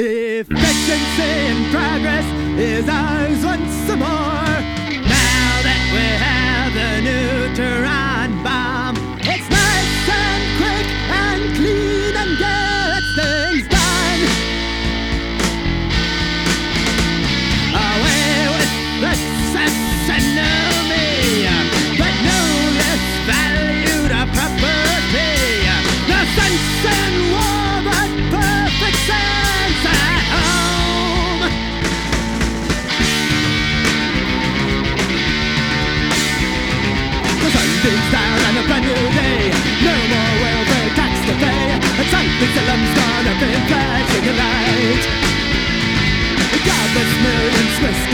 If efficiency and progress is ours once more.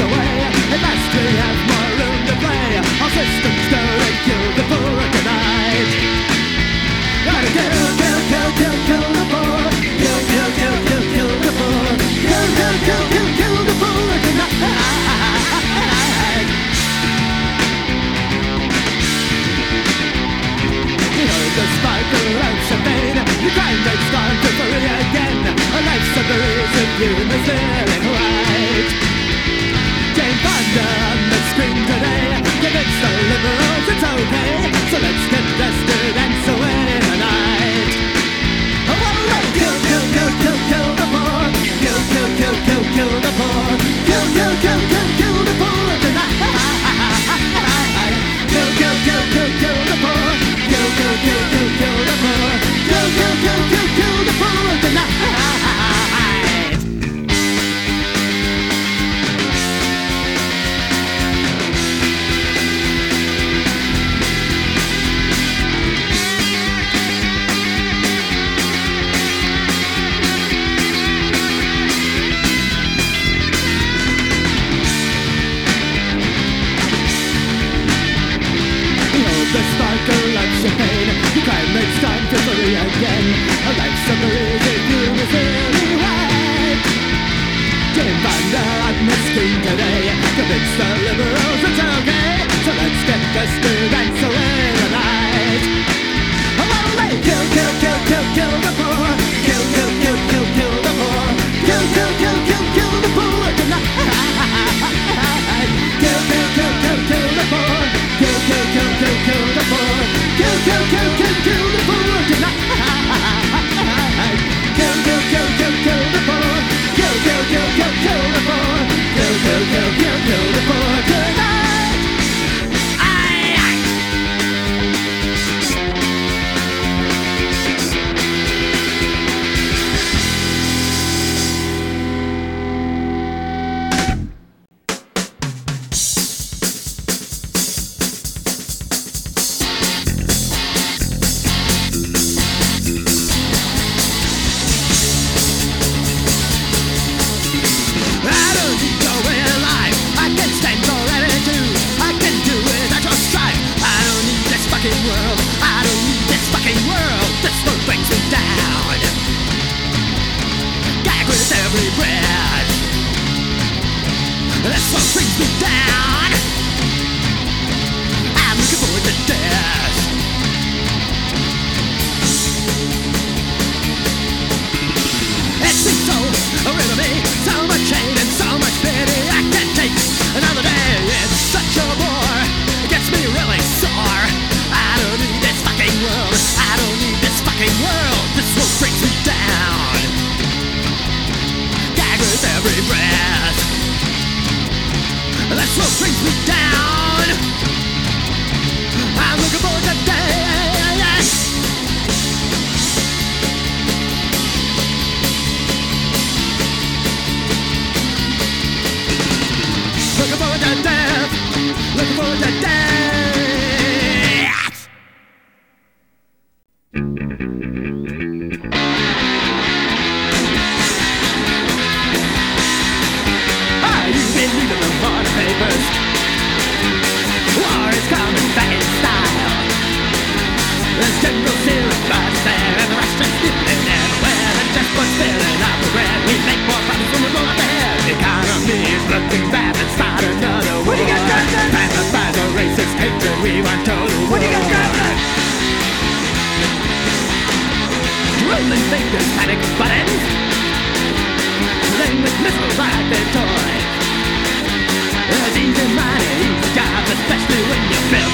away, it must be have more room to play. Our systems don't kill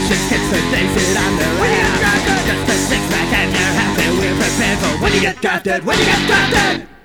vicious hits with things that I'm around. Just a six pack and you're happy. We're prepared for when you get drafted. When you get drafted.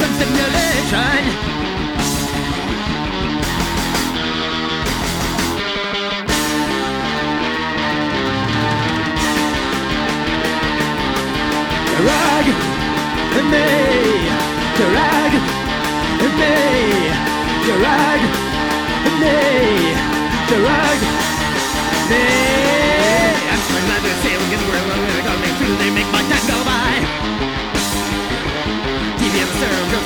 some simulation. Drag me, drag me, drag me, drag me. I'm trying to the same, get the world, I'm gonna call me they make my serve.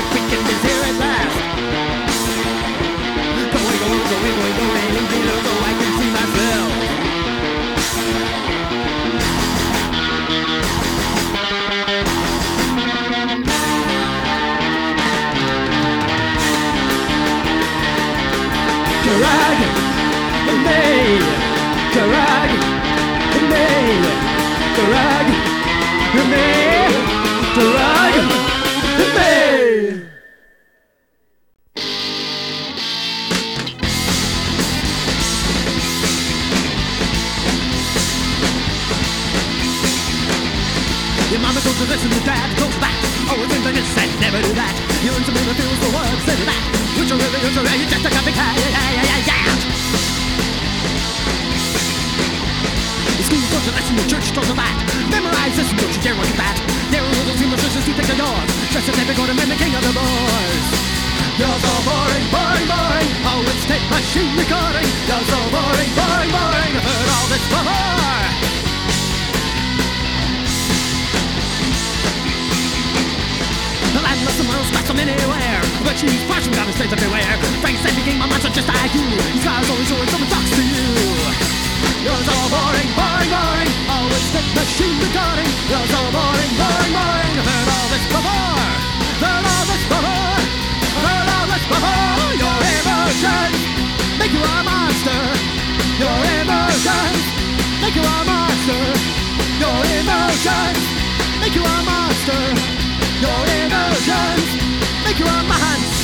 So listen to that, go back. Always things I just said, never do that. You and someone feels the words and that. Which are really, you're just a copycat. Yeah, yeah, yeah, yeah. The school doesn't listen, the church doesn't that. Memorize this, don't you dare look at that. There are little team of churches who take the doors. Just as never gonna king of the boys. You're so boring, boring, boring. Oh, it's tape machine recording. You're so boring, boring, boring. I've heard all this before. The landless and will smash from anywhere. But she's flashing down the streets everywhere. Frank said he my monster just like you. His guys always when someone talks to you. You're so boring, boring, boring. Always tape machine recording. You're so boring, boring, boring. I've heard all this before. Heard all this before. Heard all this before. Your emotions make you a monster. Your emotions make you a monster. Your emotions make you a monster your emotions Make your own minds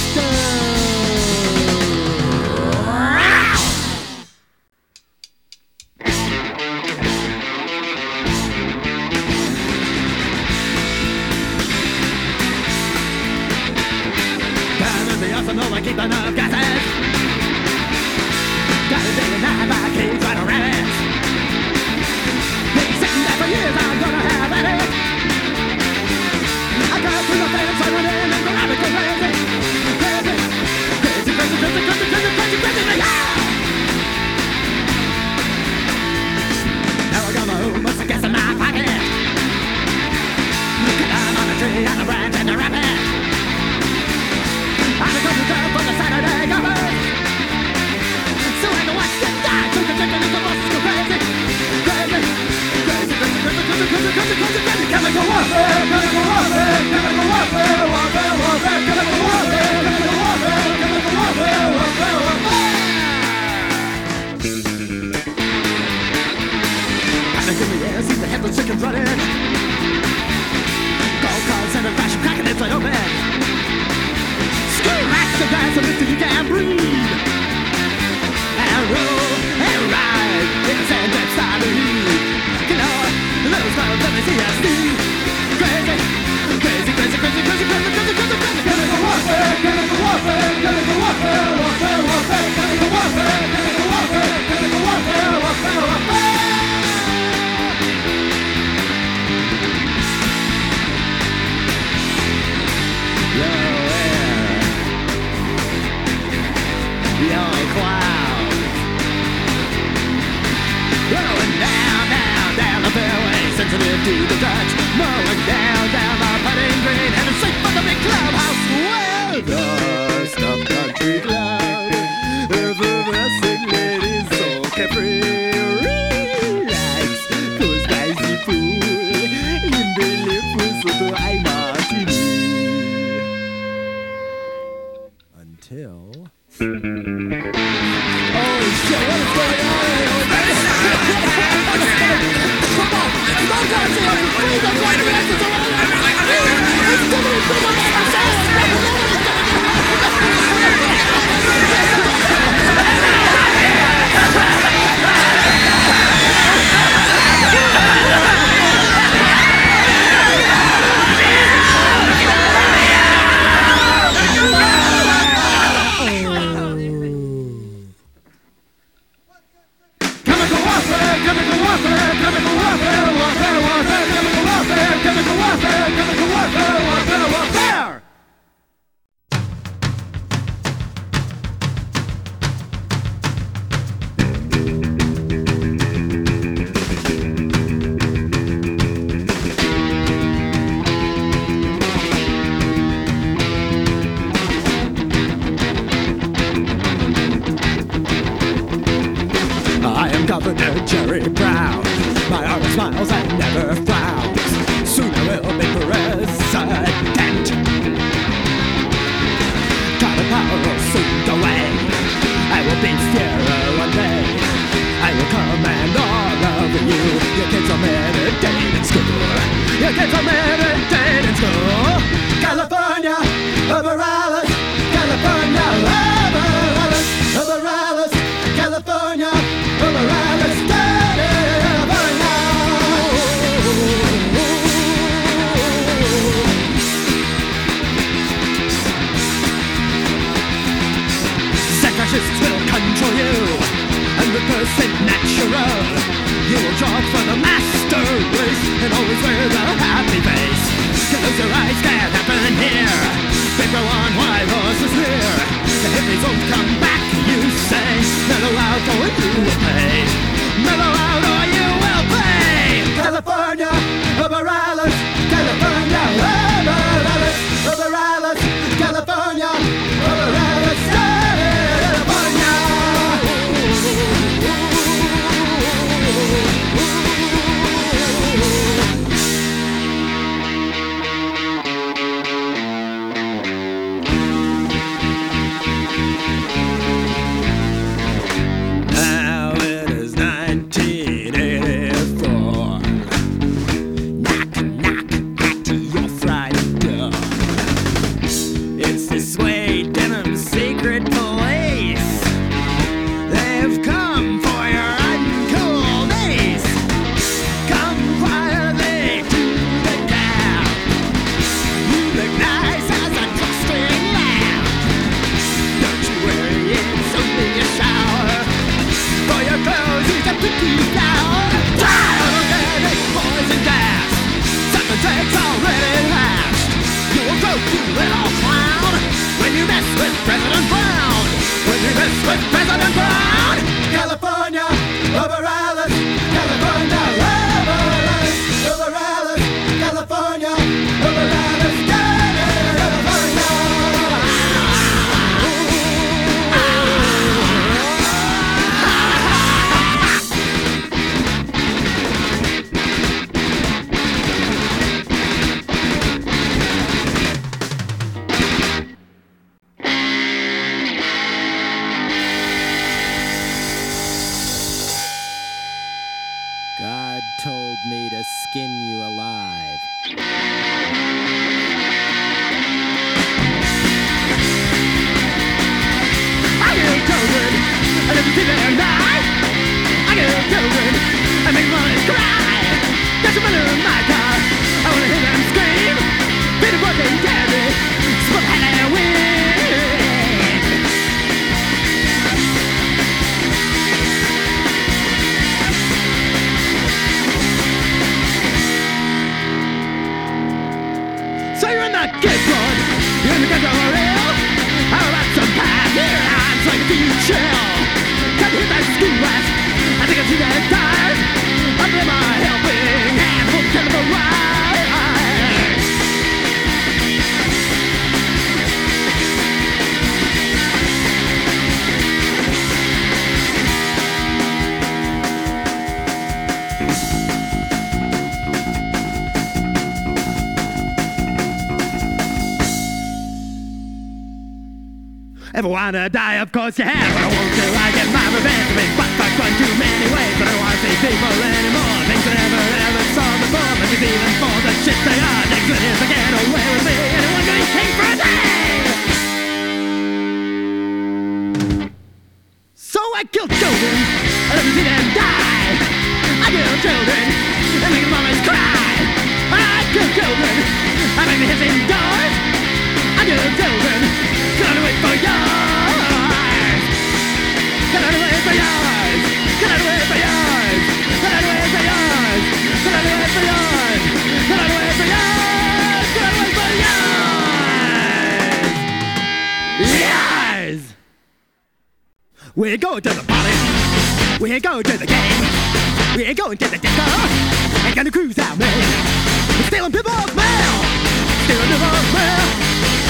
100% natural. You will jog for the master race And always wear the happy face. Close your eyes, can't happen here. They go on why yours is here. The hippies won't come back, you say Mellow out or you will pay. Mellow out or told me to skin you alive. I get children, I never see them die. I get children, I make money cry. Got some money in my car, I wanna hear them scream. Peter Broken candy, smoke chill. Can't hit that school rat. I think I see that tires. Under my helping Ever wanna die? Of course you have. I won't do. I get my revenge. I've Been butt fucked one too many ways. But I don't wanna see people anymore. Things I never ever saw before. But it's even for the shit they are. Things that is to get away with me. Anyone eat king for a day? So I killed children. Never see them die. I kill children. And make mamas cry. I kill children. I make the hits indoors. Yes! We're going to the party. We're going to the game. We're going to the disco. Ain't gonna cruise out, man. We're stealing people's mail. Stealing people's mail.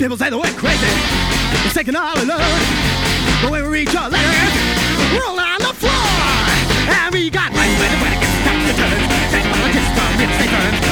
People say that we're crazy, we're taking all alone. But when we reach our letters, we're on the floor. And we got money when it gets tax returns. Tax politics from its firms. Money,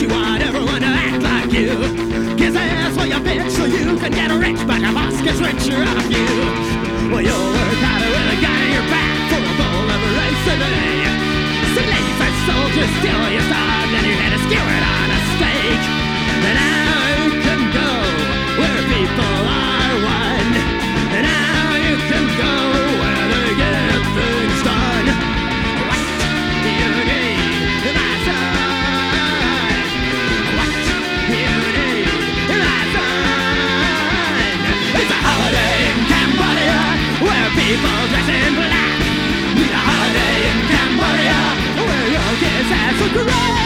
you, want everyone to act like you. Kiss ass for your bitch so you can get rich, but your boss gets richer off you. Well, you'll work harder with a gun in your back for a bowl of racing. Slave and soldier, steal your sword, and you had to skewer on a stake. And I to regret